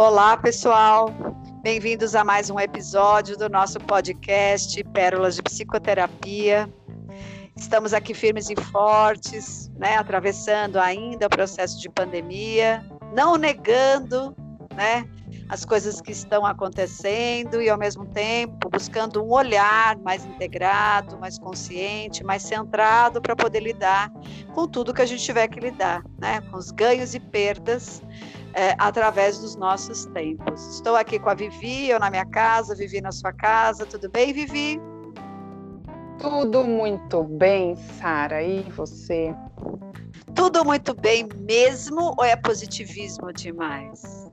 Olá, pessoal. Bem-vindos a mais um episódio do nosso podcast Pérolas de Psicoterapia. Estamos aqui firmes e fortes, né, atravessando ainda o processo de pandemia, não negando, né, as coisas que estão acontecendo e ao mesmo tempo buscando um olhar mais integrado, mais consciente, mais centrado para poder lidar com tudo que a gente tiver que lidar, né, com os ganhos e perdas é, através dos nossos tempos. Estou aqui com a Vivi, eu na minha casa, Vivi na sua casa. Tudo bem, Vivi? Tudo muito bem, Sara. E você? Tudo muito bem mesmo ou é positivismo demais?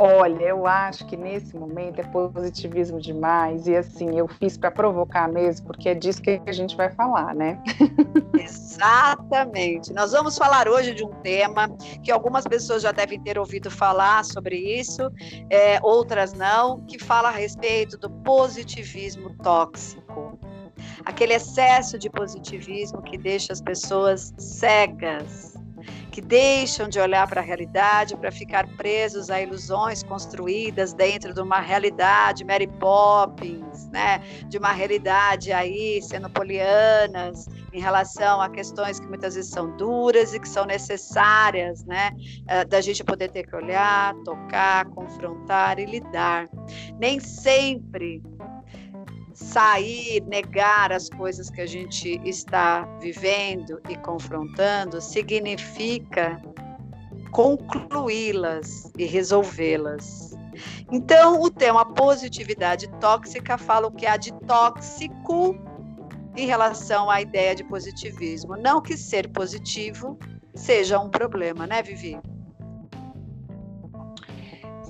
Olha, eu acho que nesse momento é positivismo demais e assim, eu fiz para provocar mesmo, porque é disso que a gente vai falar, né? Exatamente. Nós vamos falar hoje de um tema que algumas pessoas já devem ter ouvido falar sobre isso, é, outras não, que fala a respeito do positivismo tóxico. Aquele excesso de positivismo que deixa as pessoas cegas que deixam de olhar para a realidade para ficar presos a ilusões construídas dentro de uma realidade Mary Poppins, né? De uma realidade aí sendo polianas em relação a questões que muitas vezes são duras e que são necessárias, né? Eh, da gente poder ter que olhar, tocar, confrontar e lidar. Nem sempre sair, negar as coisas que a gente está vivendo e confrontando, significa concluí-las e resolvê-las. Então, o tema positividade tóxica fala o que há de tóxico em relação à ideia de positivismo. Não que ser positivo seja um problema, né, Vivi?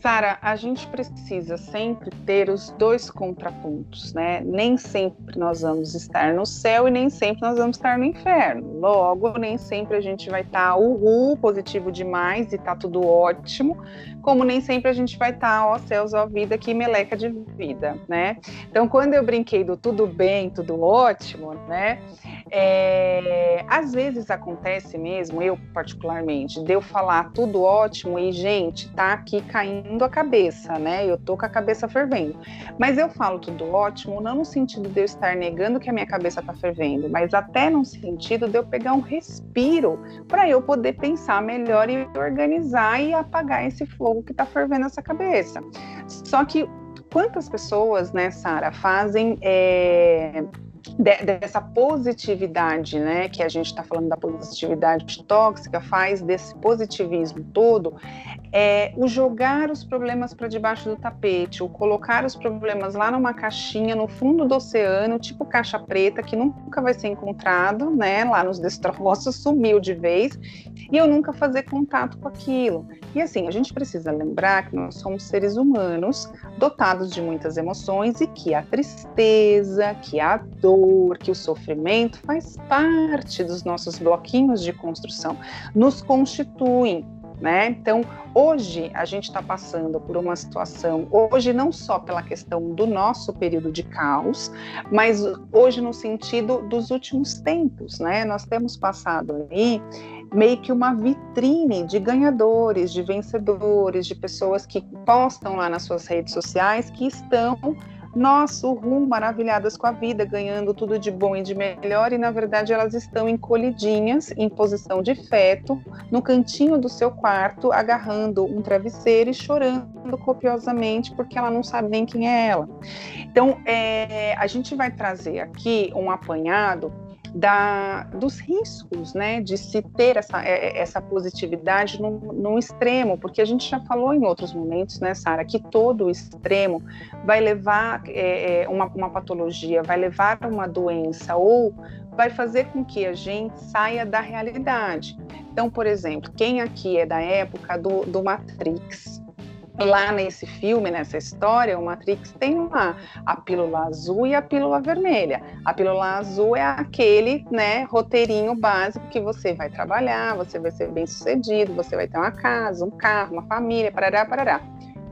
Sara, a gente precisa sempre ter os dois contrapontos, né? Nem sempre nós vamos estar no céu e nem sempre nós vamos estar no inferno. Logo, nem sempre a gente vai estar uhul, positivo demais e tá tudo ótimo, como nem sempre a gente vai estar, ó céus, ó vida, que meleca de vida, né? Então, quando eu brinquei do tudo bem, tudo ótimo, né? É, às vezes acontece mesmo, eu particularmente, de eu falar tudo ótimo e, gente, tá aqui caindo a cabeça, né? Eu tô com a cabeça fervendo. Mas eu falo tudo ótimo, não no sentido de eu estar negando que a minha cabeça tá fervendo, mas até no sentido de eu pegar um respiro para eu poder pensar melhor e organizar e apagar esse fogo que tá fervendo essa cabeça. Só que quantas pessoas, né, Sara, fazem. É de, dessa positividade, né, que a gente está falando da positividade tóxica, faz desse positivismo todo, é o jogar os problemas para debaixo do tapete, o colocar os problemas lá numa caixinha no fundo do oceano, tipo caixa preta, que nunca vai ser encontrado, né, lá nos destroços, sumiu de vez, e eu nunca fazer contato com aquilo. E assim, a gente precisa lembrar que nós somos seres humanos dotados de muitas emoções e que a tristeza, que a dor, que o sofrimento faz parte dos nossos bloquinhos de construção, nos constituem né? Então, hoje a gente está passando por uma situação, hoje não só pela questão do nosso período de caos, mas hoje no sentido dos últimos tempos, né? Nós temos passado aí meio que uma vitrine de ganhadores, de vencedores, de pessoas que postam lá nas suas redes sociais que estão nosso rumo, maravilhadas com a vida, ganhando tudo de bom e de melhor, e na verdade elas estão encolhidinhas, em posição de feto, no cantinho do seu quarto, agarrando um travesseiro e chorando copiosamente porque ela não sabe nem quem é ela. Então, é, a gente vai trazer aqui um apanhado da, dos riscos né, de se ter essa, é, é, essa positividade num, num extremo, porque a gente já falou em outros momentos, né, Sara, que todo extremo vai levar é, uma, uma patologia, vai levar uma doença ou vai fazer com que a gente saia da realidade. Então, por exemplo, quem aqui é da época do, do Matrix, lá nesse filme, nessa história, o Matrix tem lá a pílula azul e a pílula vermelha. A pílula azul é aquele, né, roteirinho básico que você vai trabalhar, você vai ser bem sucedido, você vai ter uma casa, um carro, uma família, parará, parará.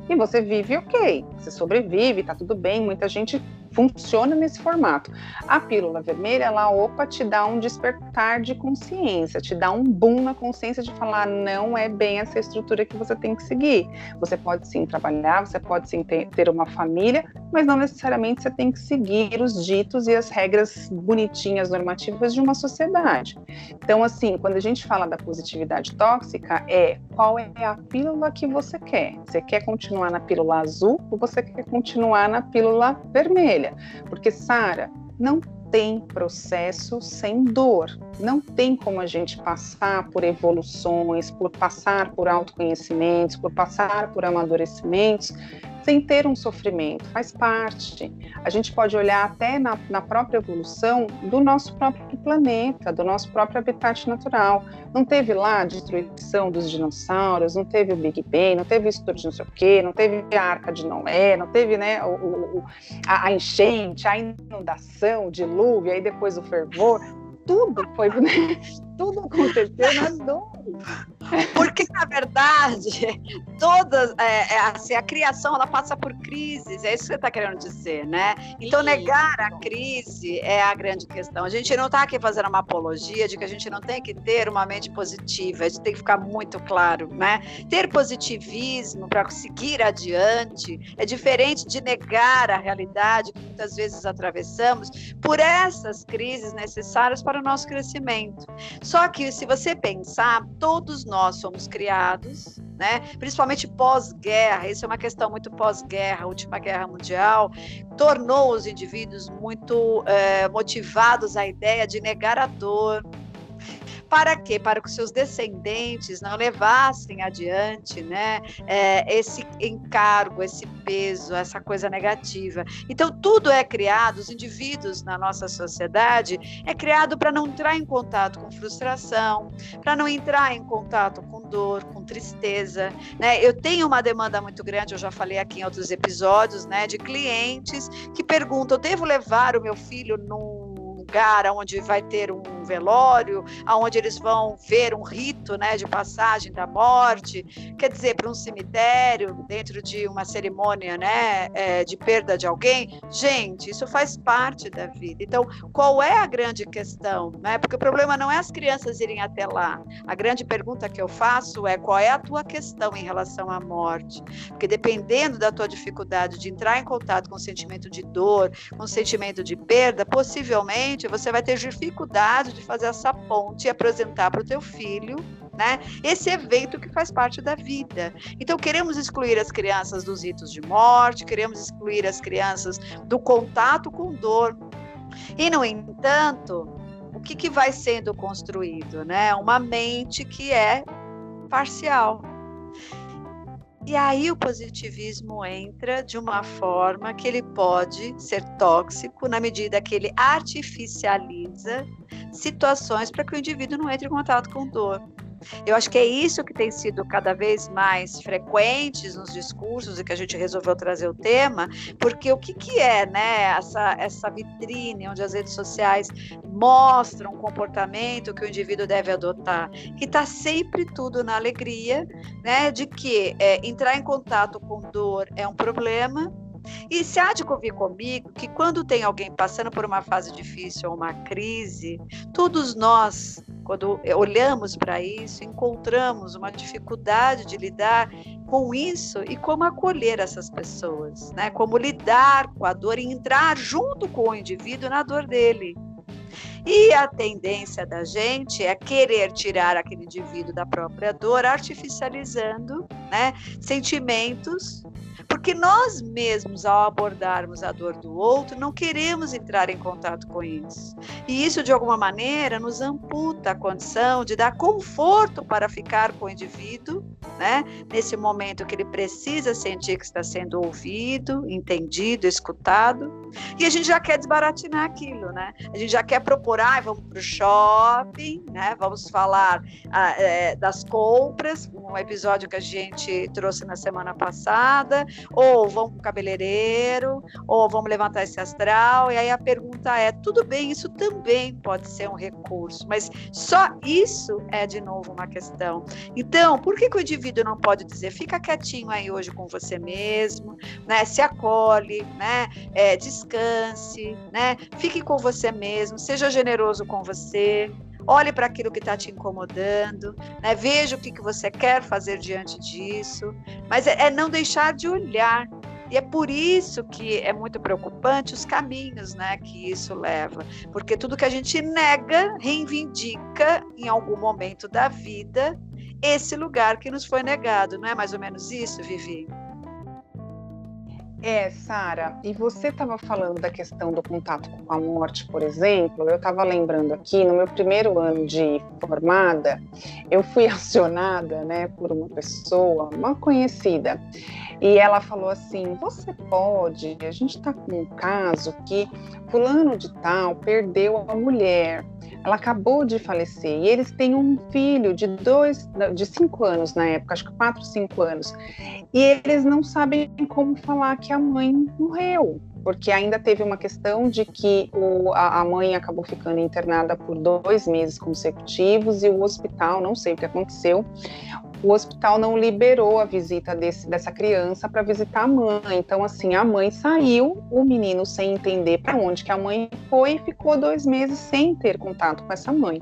E você vive ok, você sobrevive, tá tudo bem. Muita gente funciona nesse formato. A pílula vermelha, ela opa, te dá um despertar de consciência, te dá um boom na consciência de falar não é bem essa estrutura que você tem que seguir. Você pode sim trabalhar, você pode sim ter, uma família, mas não necessariamente você tem que seguir os ditos e as regras bonitinhas normativas de uma sociedade. Então, assim, quando a gente fala da positividade tóxica, é qual é a pílula que você quer? Você quer continuar na pílula azul ou você quer continuar na pílula vermelha? Porque, Sara, não tem processo sem dor. Não tem como a gente passar por evoluções, por passar por autoconhecimentos, por passar por amadurecimentos sem ter um sofrimento, faz parte. A gente pode olhar até na, na, própria evolução do nosso próprio planeta, do nosso próprio habitat natural. Não teve lá a destruição dos dinossauros, não teve o Big Bang, não teve isso de não sei o quê, não teve a Arca de Noé, não teve né, o, o, a, a enchente, a inundação, o dilúvio, aí depois o fervor tudo foi, né? Tudo aconteceu na dor. Porque, na verdade, todas, é, é, assim, a criação ela passa por crises, é isso que você está querendo dizer, né? Então, negar a crise é a grande questão. A gente não está aqui fazendo uma apologia de que a gente não tem que ter uma mente positiva, a gente tem que ficar muito claro, né? Ter positivismo para seguir adiante é diferente de negar a realidade que muitas vezes atravessamos por essas crises necessárias para o nosso crescimento. Só que, se você pensar, todos nós somos criados, né? principalmente pós-guerra, isso é uma questão muito pós-guerra, a última guerra mundial, tornou os indivíduos muito é, motivados à ideia de negar a dor, para quê? Para que seus descendentes não levassem adiante né, é, esse encargo, esse peso, essa coisa negativa. Então, tudo é criado, os indivíduos na nossa sociedade é criado para não entrar em contato com frustração, para não entrar em contato com dor, com tristeza. Né? Eu tenho uma demanda muito grande, eu já falei aqui em outros episódios, né, de clientes que perguntam: devo levar o meu filho num lugar onde vai ter um velório, aonde eles vão ver um rito, né, de passagem da morte, quer dizer, para um cemitério, dentro de uma cerimônia, né, é, de perda de alguém. Gente, isso faz parte da vida. Então, qual é a grande questão, né? Porque o problema não é as crianças irem até lá. A grande pergunta que eu faço é qual é a tua questão em relação à morte? Porque dependendo da tua dificuldade de entrar em contato com o sentimento de dor, com o sentimento de perda, possivelmente você vai ter dificuldade de fazer essa ponte e apresentar para o teu filho né? Esse evento que faz parte da vida. Então, queremos excluir as crianças dos ritos de morte, queremos excluir as crianças do contato com dor. E, no entanto, o que, que vai sendo construído? Né? Uma mente que é parcial. E aí o positivismo entra de uma forma que ele pode ser tóxico na medida que ele artificializa situações para que o indivíduo não entre em contato com dor. Eu acho que é isso que tem sido cada vez mais frequentes nos discursos e que a gente resolveu trazer o tema, porque o que, que é né, essa, essa vitrine onde as redes sociais mostram um comportamento que o indivíduo deve adotar, que está sempre tudo na alegria, né, de que é, entrar em contato com dor é um problema, e se há de convir comigo que quando tem alguém passando por uma fase difícil ou uma crise, todos nós, quando olhamos para isso, encontramos uma dificuldade de lidar com isso e como acolher essas pessoas, né? Como lidar com a dor e entrar junto com o indivíduo na dor dele. E a tendência da gente é querer tirar aquele indivíduo da própria dor, artificializando né, sentimentos porque nós mesmos, ao abordarmos a dor do outro, não queremos entrar em contato com isso. E isso, de alguma maneira, nos amputa a condição de dar conforto para ficar com o indivíduo, né? Nesse momento que ele precisa sentir que está sendo ouvido, entendido, escutado. E a gente já quer desbaratinar aquilo, né? A gente já quer propor, ah, vamos para o shopping, né? Vamos falar ah, é, das compras, um episódio que a gente trouxe na semana passada, ou vamos para o cabeleireiro, ou vamos levantar esse astral. E aí a pergunta é: tudo bem, isso também pode ser um recurso, mas só isso é de novo uma questão. Então, por que, que o indivíduo não pode dizer, fica quietinho aí hoje com você mesmo, né? Se acolhe, né? É, descanse, né? Fique com você mesmo, seja generoso com você, olhe para aquilo que está te incomodando, né? veja o que, que você quer fazer diante disso, mas é, é não deixar de olhar. E é por isso que é muito preocupante os caminhos né, que isso leva. Porque tudo que a gente nega, reivindica em algum momento da vida esse lugar que nos foi negado. Não é mais ou menos isso, Vivi? É, Sara, e você estava falando da questão do contato com a morte, por exemplo. Eu estava lembrando aqui, no meu primeiro ano de formada, eu fui acionada, né, por uma pessoa, uma conhecida, e ela falou assim: Você pode, a gente está com um caso que Fulano de Tal perdeu a mulher ela acabou de falecer e eles têm um filho de dois, de cinco anos na época, acho que quatro, cinco anos, e eles não sabem como falar que a mãe morreu, porque ainda teve uma questão de que o, a, a, mãe acabou ficando internada por dois meses consecutivos e o hospital, não sei o que aconteceu, o hospital não liberou a visita desse, dessa criança para visitar a mãe. Então, assim, a mãe saiu, o menino sem entender para onde que a mãe foi ficou dois meses sem ter contato com essa mãe.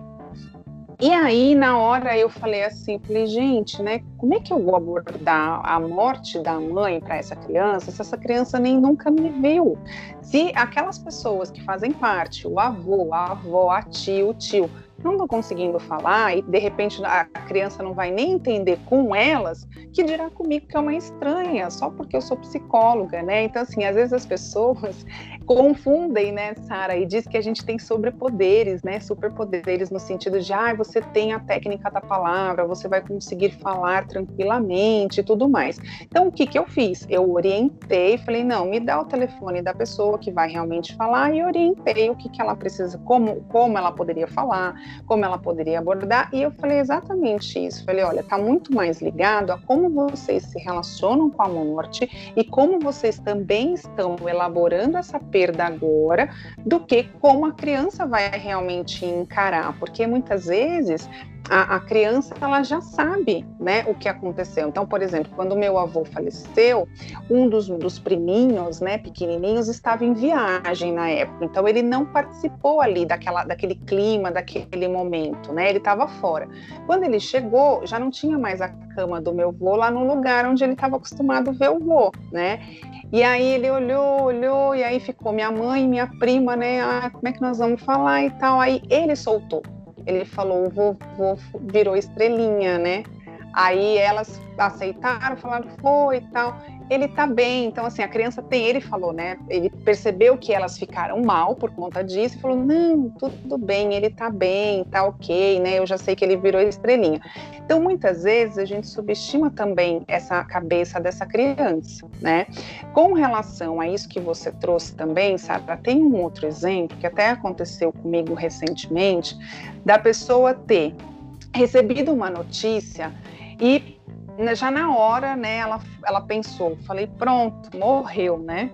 E aí, na hora, eu falei assim, falei, gente, né, como é que eu vou abordar a morte da mãe para essa criança, se essa criança nem nunca me viu? Se aquelas pessoas que fazem parte, o avô, a avó, a tia, o tio, não estão conseguindo falar e de repente a criança não vai nem entender com elas, que dirá comigo que é uma estranha, só porque eu sou psicóloga, né? Então, assim, às vezes as pessoas confundem, né, Sara, e diz que a gente tem sobrepoderes, né? Superpoderes no sentido de, ah, você tem a técnica da palavra, você vai conseguir falar tranquilamente e tudo mais. Então, o que que eu fiz? Eu orientei, falei, não, me dá o telefone da pessoa que vai realmente falar e orientei o que que ela precisa, como, como ela poderia falar, como ela poderia abordar, e eu falei exatamente isso. Falei, olha, está muito mais ligado a como vocês se relacionam com a morte e como vocês também estão elaborando essa perda agora, do que como a criança vai realmente encarar, porque muitas vezes a, a, criança ela já sabe né, o que aconteceu. Então, por exemplo, quando meu avô faleceu, um dos, dos priminhos, né, pequenininhos, estava em viagem na época. Então, ele não participou ali daquela, daquele clima, daquele momento, né? Ele estava fora. Quando ele chegou, já não tinha mais a cama do meu avô lá no lugar onde ele estava acostumado a ver o vô, né? E aí ele olhou, olhou, e aí ficou minha mãe, minha prima, né? Ah, como é que nós vamos falar e tal. Aí ele soltou ele falou, vovô virou estrelinha, né? Aí elas aceitaram, falaram, foi e tal. Ele tá bem, então assim, a criança tem, ele falou, né? Ele percebeu que elas ficaram mal por conta disso e falou: não, tudo bem, ele tá bem, tá ok, né? Eu já sei que ele virou estrelinha. Então, muitas vezes a gente subestima também essa cabeça dessa criança, né? Com relação a isso que você trouxe também, Sara, tem um outro exemplo que até aconteceu comigo recentemente, da pessoa ter recebido uma notícia e já na hora, né, ela, ela pensou, falei, pronto, morreu, né?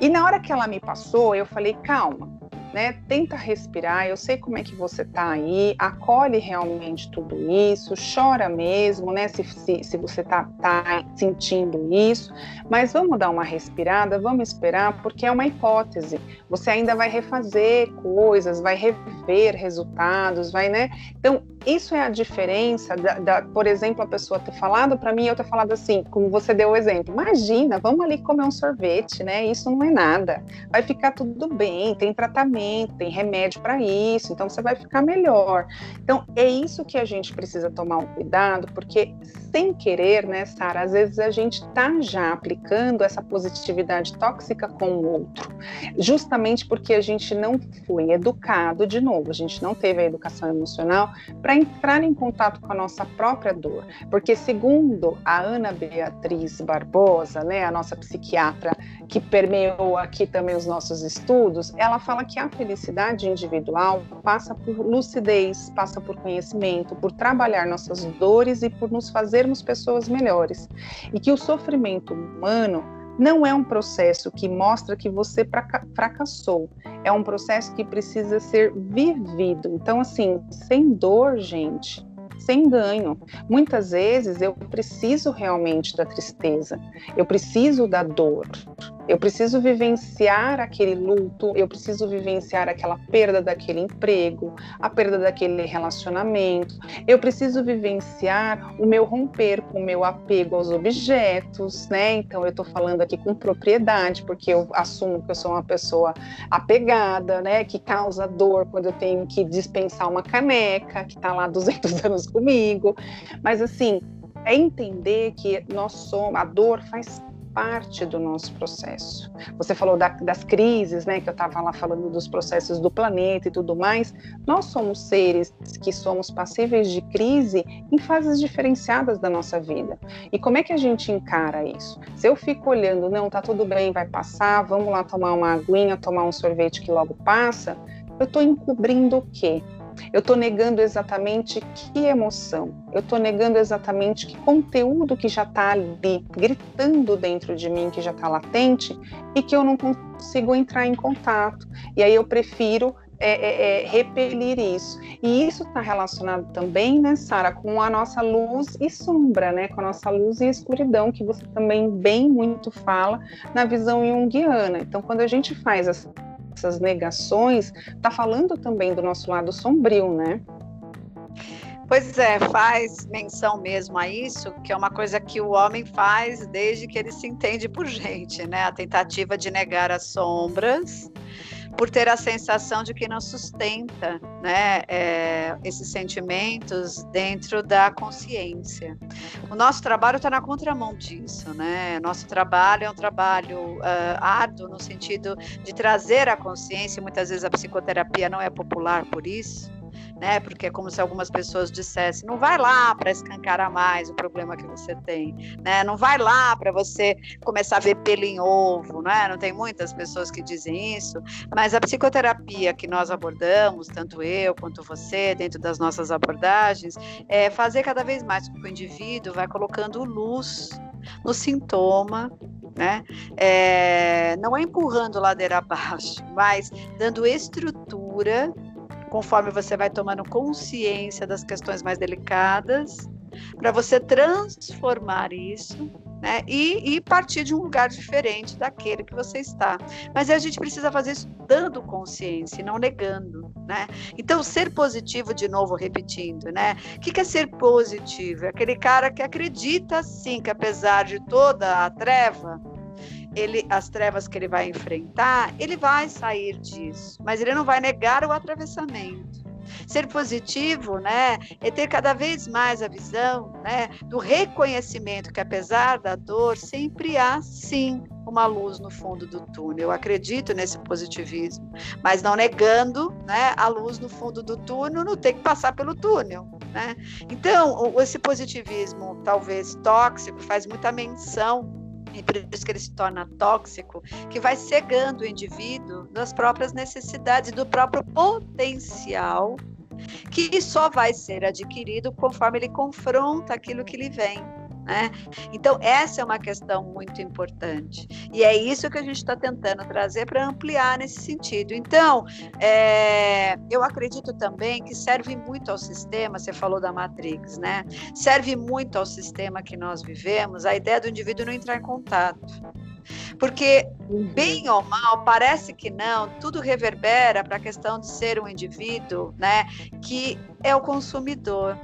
E na hora que ela me passou, eu falei, calma, né? Tenta respirar. Eu sei como é que você tá aí, acolhe realmente tudo isso, chora mesmo, né? Se, se, se você tá, tá sentindo isso, mas vamos dar uma respirada, vamos esperar, porque é uma hipótese. Você ainda vai refazer coisas, vai rever resultados, vai, né? Então, isso é a diferença da, da por exemplo, a pessoa ter falado para mim e eu ter falado assim, como você deu o exemplo. Imagina, vamos ali comer um sorvete, né? Isso não é nada. Vai ficar tudo bem, tem tratamento, tem remédio para isso, então você vai ficar melhor. Então, é isso que a gente precisa tomar um cuidado, porque sem querer, né, Sara, às vezes a gente está já aplicando essa positividade tóxica com o outro, justamente porque a gente não foi educado de novo, a gente não teve a educação emocional para entrar em contato com a nossa própria dor. Porque, segundo a Ana Beatriz Barbosa, né, a nossa psiquiatra que permeou aqui também os nossos estudos, ela fala que a felicidade individual passa por lucidez, passa por conhecimento, por trabalhar nossas dores e por nos fazermos pessoas melhores. E que o sofrimento humano não é um processo que mostra que você fracassou, é um processo que precisa ser vivido. Então, assim, sem dor, gente, sem ganho. Muitas vezes eu preciso realmente da tristeza, eu preciso da dor, Eu preciso vivenciar aquele luto, eu preciso vivenciar aquela perda daquele emprego, a perda daquele relacionamento. Eu preciso vivenciar o meu romper com o meu apego aos objetos, né? Então eu estou falando aqui com propriedade, porque eu assumo que eu sou uma pessoa apegada, né? Que causa dor quando eu tenho que dispensar uma caneca que está lá 200 anos comigo. Mas assim, é entender que nós somos, a dor faz parte do nosso processo. Você falou da, das crises, né? Que eu estava lá falando dos processos do planeta e tudo mais. Nós somos seres que somos passíveis de crise em fases diferenciadas da nossa vida. E como é que a gente encara isso? Se eu fico olhando, não, tá tudo bem, vai passar, vamos lá tomar uma aguinha, tomar um sorvete que logo passa, eu estou encobrindo o quê? Eu estou negando exatamente que emoção, eu estou negando exatamente que conteúdo que já está ali, gritando dentro de mim, que já está latente e que eu não consigo entrar em contato. E aí eu prefiro é, é, é, repelir isso. E isso está relacionado também, né, Sara, com a nossa luz e sombra, né, com a nossa luz e escuridão, que você também bem muito fala na visão junguiana. Então, quando a gente faz essa essas negações, está falando também do nosso lado sombrio, né? Pois é, faz menção mesmo a isso, que é uma coisa que o homem faz desde que ele se entende por gente, né? A tentativa de negar as sombras por ter a sensação de que não sustenta né, é, esses sentimentos dentro da consciência. O nosso trabalho está na contramão disso, né? Nosso trabalho é um trabalho uh, árduo no sentido de trazer a consciência. Muitas vezes a psicoterapia não é popular por isso né? Porque é como se algumas pessoas dissessem: não vai lá para escancarar mais o problema que você tem, né? Não vai lá para você começar a ver pelo em ovo, né? Não tem muitas pessoas que dizem isso, mas a psicoterapia que nós abordamos, tanto eu quanto você, dentro das nossas abordagens, é fazer cada vez mais com que o indivíduo vai colocando luz no sintoma, né? É, não é empurrando ladeira abaixo, mas dando estrutura conforme você vai tomando consciência das questões mais delicadas, para você transformar isso né, e, e, partir de um lugar diferente daquele que você está. Mas a gente precisa fazer isso dando consciência não negando. Né? Então, ser positivo, de novo, repetindo, né? O que é ser positivo? É aquele cara que acredita, sim, que apesar de toda a treva, ele, as trevas que ele vai enfrentar, ele vai sair disso, mas ele não vai negar o atravessamento. Ser positivo, né, é ter cada vez mais a visão, né, do reconhecimento que apesar da dor sempre há sim uma luz no fundo do túnel. Eu acredito nesse positivismo, mas não negando, né, a luz no fundo do túnel, não tem que passar pelo túnel, né? Então, esse positivismo talvez tóxico faz muita menção e por isso que ele se torna tóxico, que vai cegando o indivíduo das próprias necessidades, do próprio potencial, que só vai ser adquirido conforme ele confronta aquilo que lhe vem. Né? Então, essa é uma questão muito importante. E é isso que a gente está tentando trazer para ampliar nesse sentido. Então, é, eu acredito também que serve muito ao sistema, você falou da Matrix, né? Serve muito ao sistema que nós vivemos a ideia do indivíduo não entrar em contato. Porque, bem ou mal, parece que não, tudo reverbera para a questão de ser um indivíduo né, que é o consumidor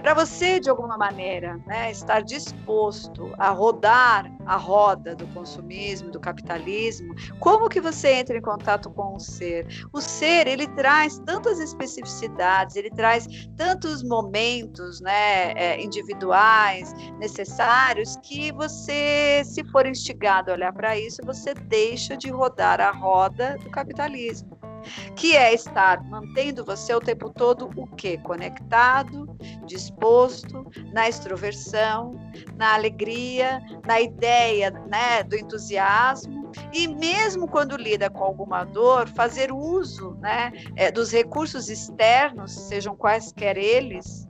para você, de alguma maneira, né, estar disposto a rodar a roda do consumismo, do capitalismo, como que você entra em contato com o ser? O ser, ele traz tantas especificidades, ele traz tantos momentos né, é, individuais, necessários, que você, se for instigado a olhar para isso, você deixa de rodar a roda do capitalismo que é estar mantendo você o tempo todo o quê? Conectado, disposto, na extroversão, na alegria, na ideia né, do entusiasmo, e mesmo quando lida com alguma dor, fazer uso né, é, dos recursos externos, sejam quaisquer eles,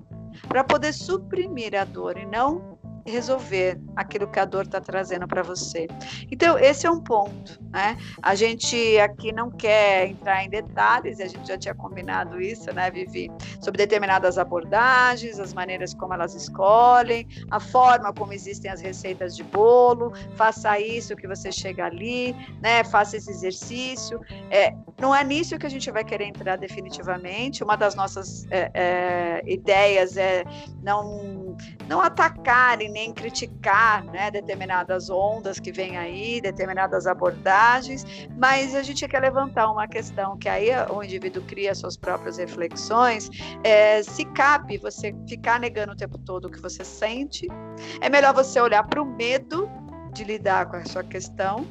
para poder suprimir a dor e não resolver aquilo que a dor está trazendo para você. Então, esse é um ponto, né? A gente aqui não quer entrar em detalhes, a gente já tinha combinado isso, né, Vivi? Sobre determinadas abordagens, as maneiras como elas escolhem, a forma como existem as receitas de bolo, faça isso que você chega ali, né? Faça esse exercício. É, não é nisso que a gente vai querer entrar definitivamente. Uma das nossas é, é, ideias é não, não atacar e nem criticar né, determinadas ondas que vêm aí, determinadas abordagens, mas a gente quer levantar uma questão que aí o indivíduo cria suas próprias reflexões. É, se cabe você ficar negando o tempo todo o que você sente, é melhor você olhar para o medo de lidar com a sua questão.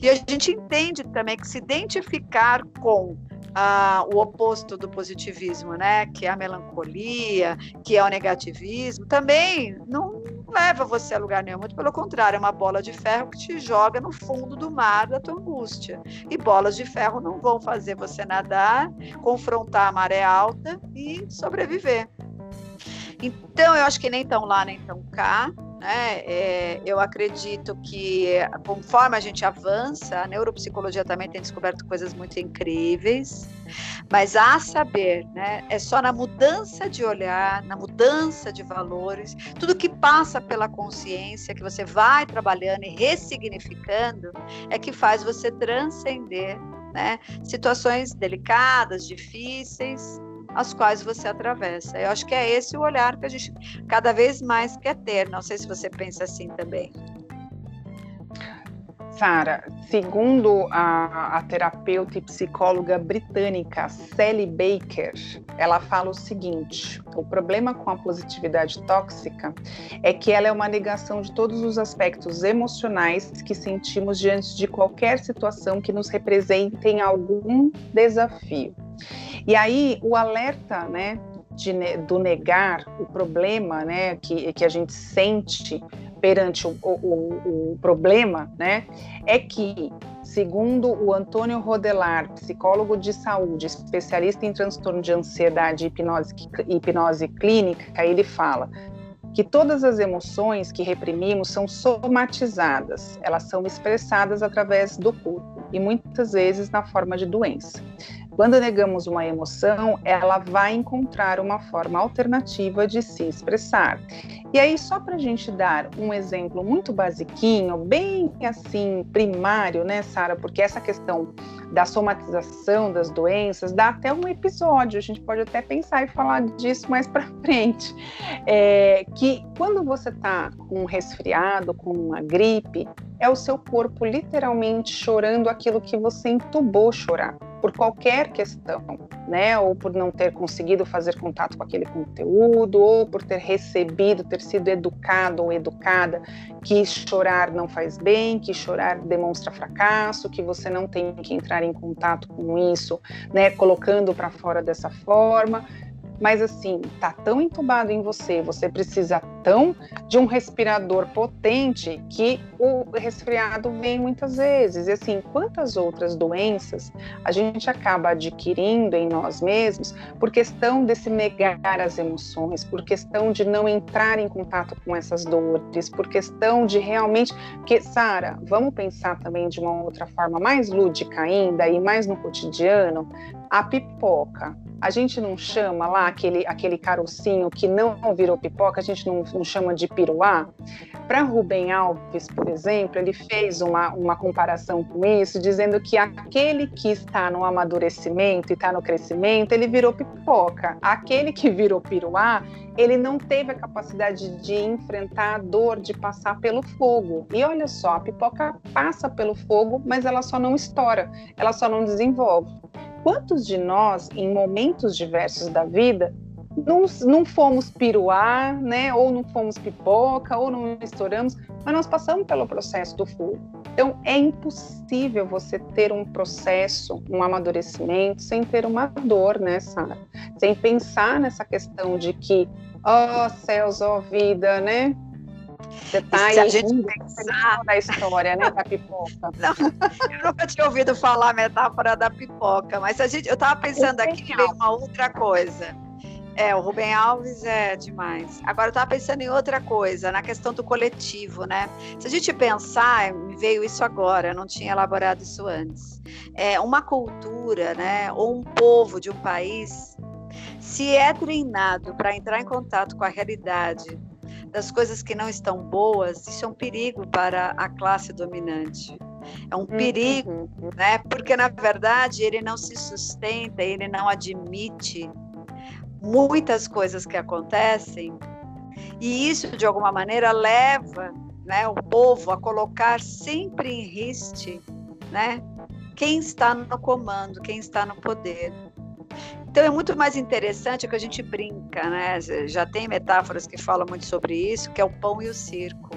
E a gente entende também que se identificar com ah, o oposto do positivismo, né? Que é a melancolia, que é o negativismo, também não leva você a lugar nenhum. Muito pelo contrário, é uma bola de ferro que te joga no fundo do mar da tua angústia. E bolas de ferro não vão fazer você nadar, confrontar a maré alta e sobreviver. Então, eu acho que nem tão lá, nem tão cá. Né? É, eu acredito que conforme a gente avança, a neuropsicologia também tem descoberto coisas muito incríveis, mas a saber, né, é só na mudança de olhar, na mudança de valores, tudo que passa pela consciência, que você vai trabalhando e ressignificando, é que faz você transcender né, situações delicadas, difíceis, as quais você atravessa. Eu acho que é esse o olhar que a gente cada vez mais quer ter. Não sei se você pensa assim também. Sara, segundo a, a, terapeuta e psicóloga britânica Sally Baker, ela fala o seguinte: o problema com a positividade tóxica é que ela é uma negação de todos os aspectos emocionais que sentimos diante de qualquer situação que nos representem algum desafio. E aí o alerta, né, de, do negar o problema, né, que, que a gente sente perante o, o, o problema, né, é que Segundo o Antônio Rodelar, psicólogo de saúde, especialista em transtorno de ansiedade e hipnose, hipnose clínica, ele fala que todas as emoções que reprimimos são somatizadas, elas são expressadas através do corpo e muitas vezes na forma de doença. Quando negamos uma emoção, ela vai encontrar uma forma alternativa de se expressar. E aí, só para a gente dar um exemplo muito basiquinho, bem assim, primário, né, Sara? Porque essa questão da somatização das doenças dá até um episódio, a gente pode até pensar e falar disso mais para frente. É, que quando você está com um resfriado, com uma gripe, é o seu corpo literalmente chorando aquilo que você entubou chorar por qualquer questão, né? Ou por não ter conseguido fazer contato com aquele conteúdo, ou por ter recebido, ter sido educado ou educada que chorar não faz bem, que chorar demonstra fracasso, que você não tem que entrar em contato com isso, né? Colocando para fora dessa forma mas assim, tá tão entubado em você, você precisa tão de um respirador potente que o resfriado vem muitas vezes. E assim, quantas outras doenças a gente acaba adquirindo em nós mesmos por questão de se negar as emoções, por questão de não entrar em contato com essas dores, por questão de realmente, porque Sara, vamos pensar também de uma outra forma mais lúdica ainda e mais no cotidiano, a pipoca. A gente não chama lá aquele, aquele carocinho que não virou pipoca, a gente não, não chama de piruá. Para Rubem Alves, por exemplo, ele fez uma, uma comparação com isso, dizendo que aquele que está no amadurecimento e está no crescimento, ele virou pipoca. Aquele que virou piruá, ele não teve a capacidade de enfrentar a dor de passar pelo fogo. E olha só, a pipoca passa pelo fogo, mas ela só não estoura, ela só não desenvolve. Quantos de nós, em momentos diversos da vida, não, não fomos piruar, né? Ou não fomos pipoca, ou não estouramos, mas nós passamos pelo processo do fogo. Então, é impossível você ter um processo, um amadurecimento, sem ter uma dor, né, Sara? Sem pensar nessa questão de que, ó oh, céus, ó oh, vida, né? Você tá aí, a gente pensar na história, né, da pipoca. Não, eu nunca tinha ouvido falar a metáfora da pipoca, mas a gente, eu estava pensando aqui que veio uma outra coisa. É, o Rubem Alves é demais. Agora eu estava pensando em outra coisa, na questão do coletivo, né? Se a gente pensar, veio isso agora, eu não tinha elaborado isso antes. É uma cultura, né, ou um povo de um país, se é treinado para entrar em contato com a realidade das coisas que não estão boas, isso é um perigo para a classe dominante. É um perigo, uhum. né? Porque na verdade ele não se sustenta, ele não admite muitas coisas que acontecem, e isso, de alguma maneira, leva né, o povo a colocar sempre em riste né, quem está no comando, quem está no poder. Então é muito mais interessante que a gente brinca, né? Já tem metáforas que falam muito sobre isso, que é o pão e o circo.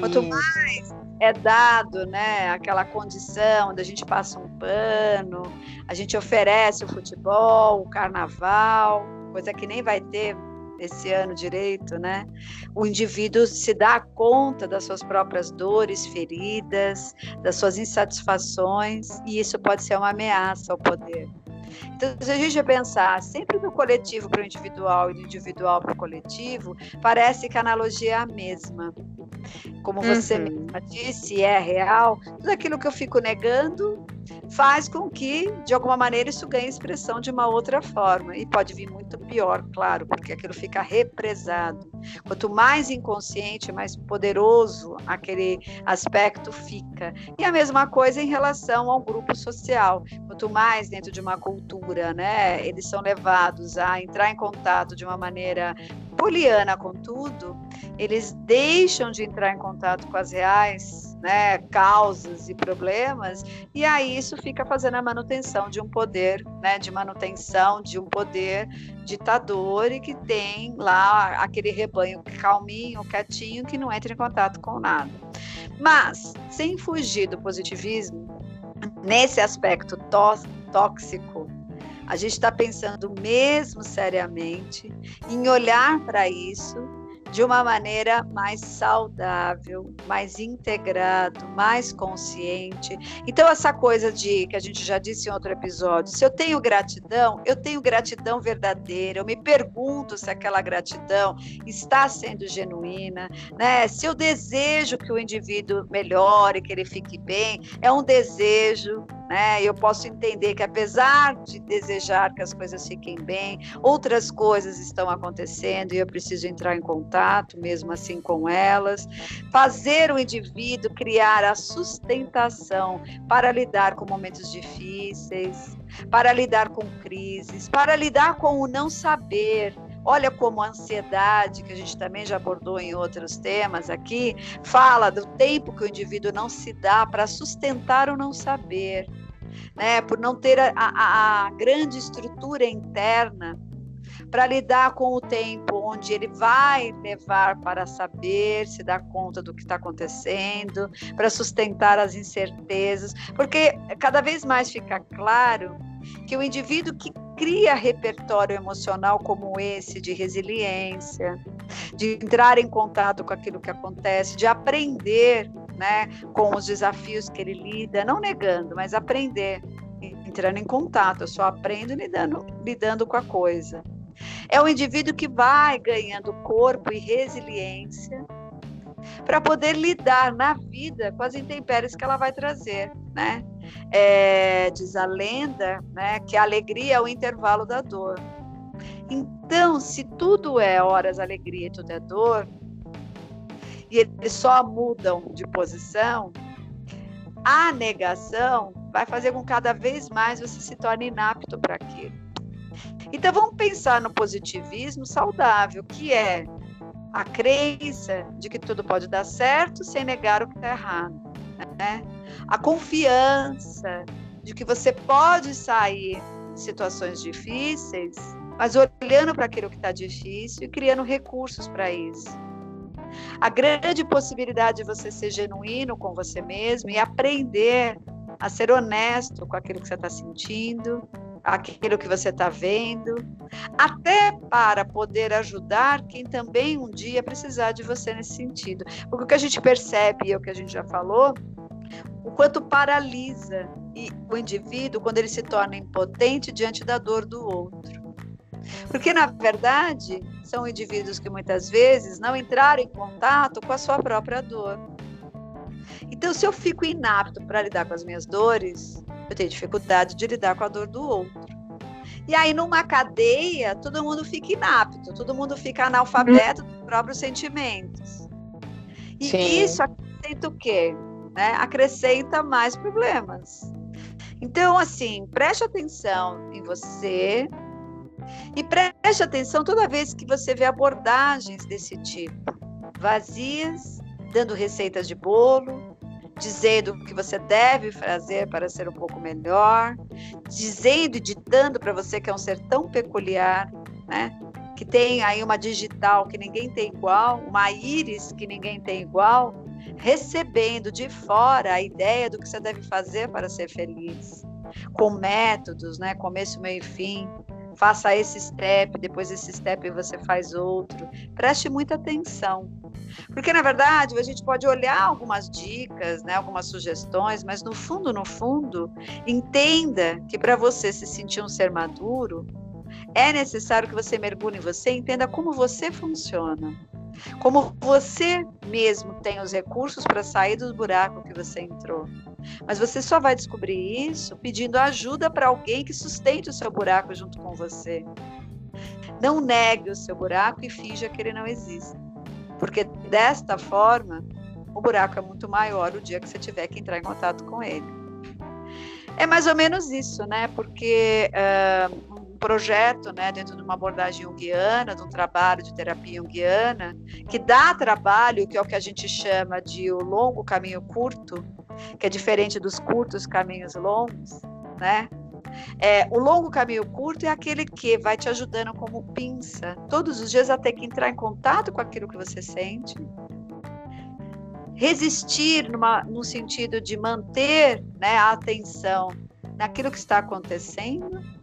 Quanto mais é dado, né, aquela condição da gente passa um pano, a gente oferece o futebol, o carnaval, coisa que nem vai ter esse ano direito, né? O indivíduo se dá conta das suas próprias dores, feridas, das suas insatisfações, e isso pode ser uma ameaça ao poder. Então, se a gente pensar sempre do coletivo para o individual e do individual para o coletivo, parece que a analogia é a mesma. Como você uhum. mesma disse, é real, tudo aquilo que eu fico negando faz com que, de alguma maneira, isso ganhe expressão de uma outra forma. E pode vir muito pior, claro, porque aquilo fica represado. Quanto mais inconsciente, mais poderoso aquele aspecto fica. E a mesma coisa em relação ao grupo social. Quanto mais dentro de uma cultura, né, eles são levados a entrar em contato de uma maneira poliana com tudo, eles deixam de entrar em contato com as reais né, causas e problemas, e aí isso fica fazendo a manutenção de um poder, né, de manutenção de um poder ditador e que tem lá aquele rebanho calminho, quietinho, que não entra em contato com nada. Mas, sem fugir do positivismo, nesse aspecto tóxico, a gente está pensando mesmo seriamente em olhar para isso de uma maneira mais saudável, mais integrado, mais consciente. Então essa coisa de que a gente já disse em outro episódio, se eu tenho gratidão, eu tenho gratidão verdadeira. Eu me pergunto se aquela gratidão está sendo genuína, né? Se eu desejo que o indivíduo melhore, que ele fique bem, é um desejo né? Eu posso entender que apesar de desejar que as coisas fiquem bem, outras coisas estão acontecendo e eu preciso entrar em contato mesmo assim com elas. Fazer o indivíduo criar a sustentação para lidar com momentos difíceis, para lidar com crises, para lidar com o não saber, Olha como a ansiedade, que a gente também já abordou em outros temas aqui, fala do tempo que o indivíduo não se dá para sustentar o não saber, né? por não ter a, a, a grande estrutura interna para lidar com o tempo onde ele vai levar para saber, se dar conta do que está acontecendo, para sustentar as incertezas, porque cada vez mais fica claro que o indivíduo que cria repertório emocional como esse de resiliência, de entrar em contato com aquilo que acontece, de aprender né, com os desafios que ele lida, não negando, mas aprender, entrando em contato. Eu só aprendo lidando, lidando com a coisa. É o indivíduo que vai ganhando corpo e resiliência para poder lidar na vida com as intempéries que ela vai trazer, né? É, diz a lenda, né, que a alegria é o intervalo da dor. Então, se tudo é horas alegria e tudo é dor, e eles só mudam de posição, a negação vai fazer com que cada vez mais você se torne inapto para aquilo. Então vamos pensar no positivismo saudável, que é a crença de que tudo pode dar certo sem negar o que está errado. Né? A confiança de que você pode sair de situações difíceis, mas olhando para aquilo que está difícil e criando recursos para isso. A grande possibilidade de você ser genuíno com você mesmo e aprender a ser honesto com aquilo que você está sentindo, aquilo que você está vendo, até para poder ajudar quem também um dia precisar de você nesse sentido. Porque o que a gente percebe, e é o que a gente já falou, o quanto paralisa o indivíduo quando ele se torna impotente diante da dor do outro. Porque, na verdade, são indivíduos que muitas vezes não entraram em contato com a sua própria dor. Então, se eu fico inapto para lidar com as minhas dores, eu tenho dificuldade de lidar com a dor do outro. E aí, numa cadeia, todo mundo fica inapto, todo mundo fica analfabeto dos próprios sentimentos. E Sim. isso acrescenta o quê? Né? Acrescenta mais problemas. Então, assim, preste atenção em você e preste atenção toda vez que você vê abordagens desse tipo, vazias, dando receitas de bolo, dizendo o que você deve fazer para ser um pouco melhor, dizendo e ditando para você que é um ser tão peculiar, né? Que tem aí uma digital que ninguém tem igual, uma íris que ninguém tem igual, recebendo de fora a ideia do que você deve fazer para ser feliz, com métodos, né? Começo, meio e fim. Faça esse step, depois esse step você faz outro. Preste muita atenção. Porque, na verdade, a gente pode olhar algumas dicas, né, algumas sugestões, mas no fundo, no fundo, entenda que para você se sentir um ser maduro, é necessário que você mergulhe em você e entenda como você funciona. Como você mesmo tem os recursos para sair do buraco que você entrou. Mas você só vai descobrir isso pedindo ajuda para alguém que sustente o seu buraco junto com você. Não negue o seu buraco e finja que ele não existe. Porque desta forma, o buraco é muito maior o dia que você tiver que entrar em contato com ele. É mais ou menos isso, né? Porque uh, projeto, né, dentro de uma abordagem junguiana, de um trabalho de terapia junguiana, que dá trabalho, que é o que a gente chama de o longo caminho curto, que é diferente dos curtos caminhos longos, né? É, o longo caminho curto é aquele que vai te ajudando como pinça, todos os dias a ter que entrar em contato com aquilo que você sente, resistir numa, no sentido de manter né, a atenção naquilo que está acontecendo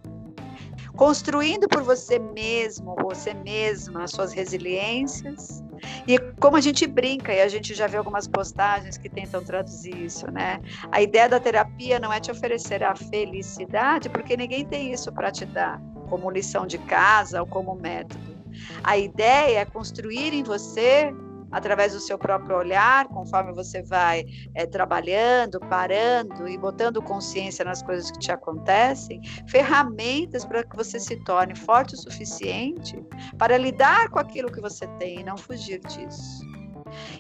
construindo por você mesmo, você mesma, as suas resiliências. E como a gente brinca, e a gente já vê algumas postagens que tentam traduzir isso, né? A ideia da terapia não é te oferecer a felicidade, porque ninguém tem isso para te dar, como lição de casa ou como método. A ideia é construir em você através do seu próprio olhar, conforme você vai é, trabalhando, parando e botando consciência nas coisas que te acontecem, ferramentas para que você se torne forte o suficiente para lidar com aquilo que você tem e não fugir disso.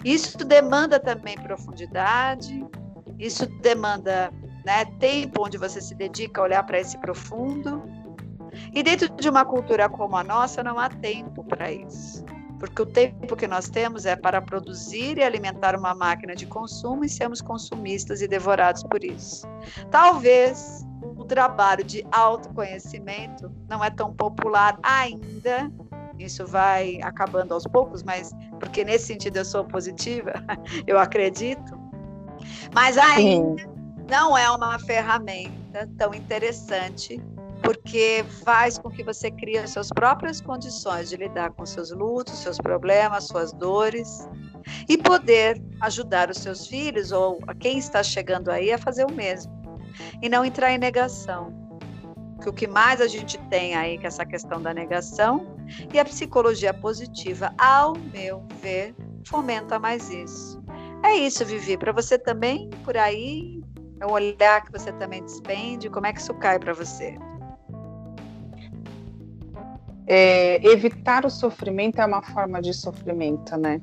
Isso demanda também profundidade, isso demanda né, tempo onde você se dedica a olhar para esse profundo. E dentro de uma cultura como a nossa, não há tempo para isso porque o tempo que nós temos é para produzir e alimentar uma máquina de consumo e sermos consumistas e devorados por isso. Talvez o trabalho de autoconhecimento não é tão popular ainda. Isso vai acabando aos poucos, mas porque nesse sentido eu sou positiva, eu acredito. Mas ainda Sim. não é uma ferramenta tão interessante porque faz com que você crie suas próprias condições de lidar com seus lutos, seus problemas, suas dores e poder ajudar os seus filhos ou a quem está chegando aí a fazer o mesmo e não entrar em negação. Que o que mais a gente tem aí que é essa questão da negação e a psicologia positiva, ao meu ver, fomenta mais isso. É isso, Vivi, para você também por aí, é um olhar que você também despende, como é que isso cai para você? É, evitar o sofrimento é uma forma de sofrimento, né?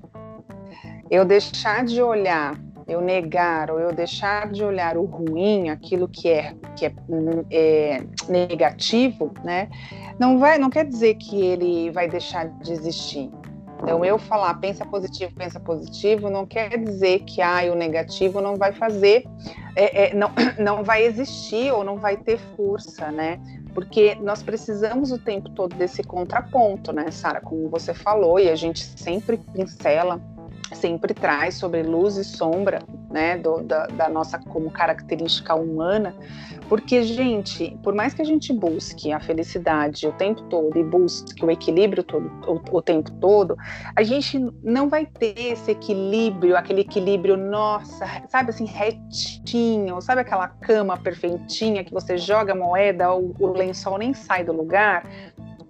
Eu deixar de olhar, eu negar ou eu deixar de olhar o ruim, aquilo que é, que é, é negativo, né? Não vai, não quer dizer que ele vai deixar de existir. Então, eu falar pensa positivo, pensa positivo, não quer dizer que ah, o negativo não vai fazer, é, é, não, não vai existir ou não vai ter força, né? porque nós precisamos o tempo todo desse contraponto, né, Sara? Como você falou, e a gente sempre pincela, sempre traz sobre luz e sombra, né, do, da, da nossa como característica humana, porque, gente, por mais que a gente busque a felicidade o tempo todo e busque o equilíbrio todo, o, o tempo todo, a gente não vai ter esse equilíbrio, aquele equilíbrio, nossa, sabe assim, retinho, sabe aquela cama perfeitinha que você joga a moeda, o, o lençol nem sai do lugar?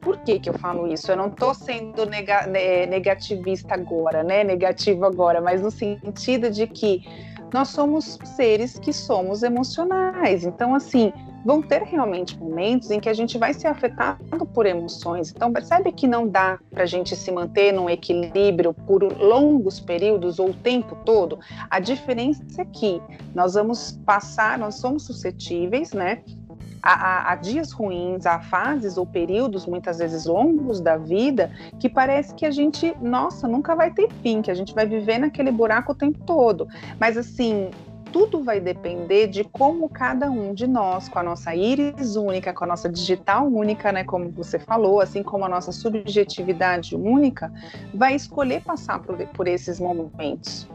Por que, que eu falo isso? Eu não estou sendo nega, né, negativista agora, né? Negativo agora, mas no sentido de que nós somos seres que somos emocionais. Então, assim, vão ter realmente momentos em que a gente vai ser afetado por emoções. Então, percebe que não dá para a gente se manter num equilíbrio por longos períodos ou o tempo todo? A diferença é que nós vamos passar, nós somos suscetíveis, né? A, a, a, dias ruins, a fases ou períodos, muitas vezes longos da vida, que parece que a gente, nossa, nunca vai ter fim, que a gente vai viver naquele buraco o tempo todo. Mas assim, tudo vai depender de como cada um de nós, com a nossa íris única, com a nossa digital única, né, como você falou, assim como a nossa subjetividade única, vai escolher passar por, por esses momentos.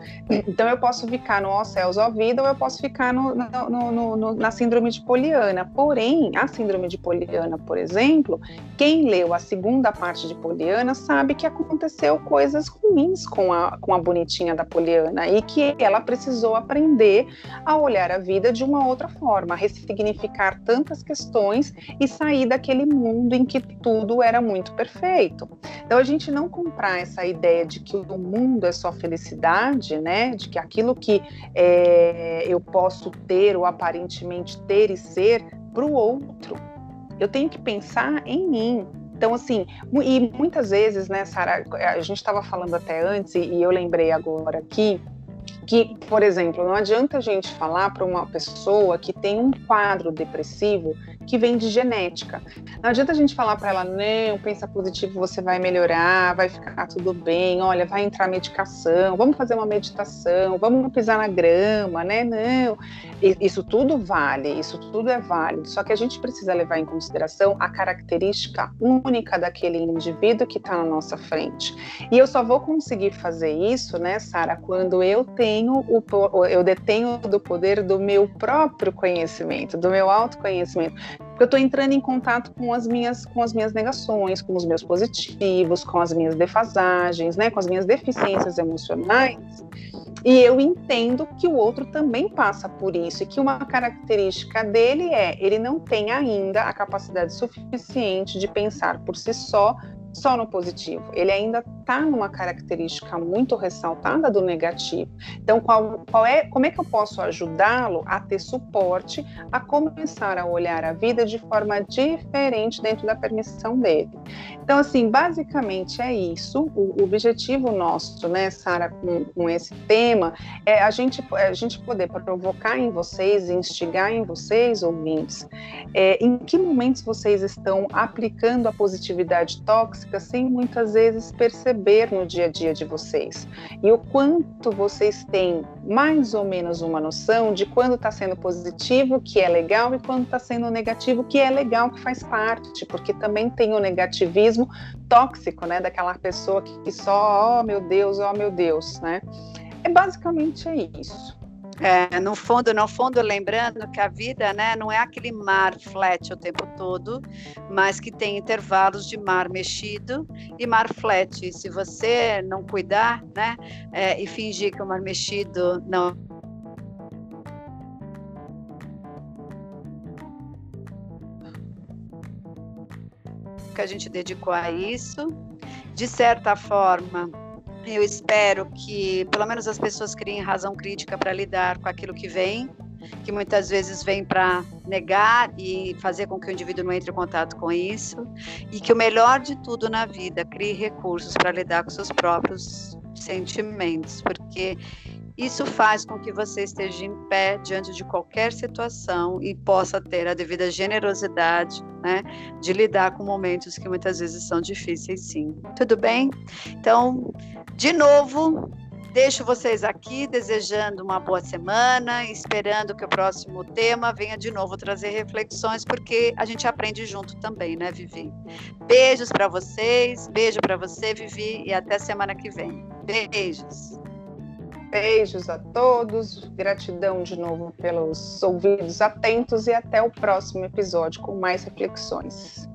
Então eu posso ficar no ó céus, ó vida, ou eu posso ficar no, no, no, na síndrome de Poliana. Porém, a síndrome de Poliana, por exemplo, quem leu a segunda parte de Poliana sabe que aconteceu coisas ruins com a, com a bonitinha da Poliana e que ela precisou aprender a olhar a vida de uma outra forma, a ressignificar tantas questões e sair daquele mundo em que tudo era muito perfeito. Então a gente não comprar essa ideia de que o mundo é só felicidade, né? De que aquilo que é, eu posso ter ou aparentemente ter e ser para o outro. Eu tenho que pensar em mim, então, assim, e muitas vezes, né, Sara, a gente estava falando até antes, e eu lembrei agora aqui, que, por exemplo, não adianta a gente falar para uma pessoa que tem um quadro depressivo que vem de genética. Não adianta a gente falar para ela, não, pensa positivo, você vai melhorar, vai ficar tudo bem, olha, vai entrar medicação, vamos fazer uma meditação, vamos pisar na grama, né? Não. Isso tudo vale, isso tudo é válido, só que a gente precisa levar em consideração a característica única daquele indivíduo que está na nossa frente. E eu só vou conseguir fazer isso, né, Sara, quando eu tenho o eu detenho do poder do meu próprio conhecimento, do meu autoconhecimento. Porque eu estou entrando em contato com as minhas com as minhas negações, com os meus positivos, com as minhas defasagens, né, com as minhas deficiências emocionais. E eu entendo que o outro também passa por isso e que uma característica dele é ele não tem ainda a capacidade suficiente de pensar por si só só no positivo. Ele ainda está numa característica muito ressaltada do negativo. Então, qual, qual é, como é que eu posso ajudá-lo a ter suporte, a começar a olhar a vida de forma diferente dentro da permissão dele? Então, assim, basicamente é isso. O, o objetivo nosso, né, Sara, com, com, esse tema, é a gente, é a gente poder provocar em vocês, instigar em vocês, ouvintes, é, em que momentos vocês estão aplicando a positividade tóxica sem muitas vezes perceber no dia a dia de vocês. E o quanto vocês têm mais ou menos uma noção de quando está sendo positivo, que é legal, e quando está sendo negativo, que é legal, que faz parte, porque também tem o negativismo tóxico, né? Daquela pessoa que só, oh meu Deus, oh meu Deus, né? É basicamente é isso. É, no fundo, no fundo, lembrando que a vida, né, não é aquele mar flat o tempo todo, mas que tem intervalos de mar mexido e mar flat. Se você não cuidar, né, é, e fingir que o mar mexido não que a gente dedicou a isso, de certa forma, eu espero que pelo menos as pessoas criem razão crítica para lidar com aquilo que vem, que muitas vezes vem para negar e fazer com que o indivíduo não entre em contato com isso, e que o melhor de tudo na vida, crie recursos para lidar com seus próprios sentimentos, porque isso faz com que você esteja em pé diante de qualquer situação e possa ter a devida generosidade, né, de lidar com momentos que muitas vezes são difíceis, sim. Tudo bem? Então, de novo, deixo vocês aqui desejando uma boa semana, esperando que o próximo tema venha de novo trazer reflexões, porque a gente aprende junto também, né, Vivi? Beijos para vocês, beijo para você, Vivi, e até semana que vem. Beijos. Beijos a todos, gratidão de novo pelos ouvidos atentos e até o próximo episódio com mais reflexões.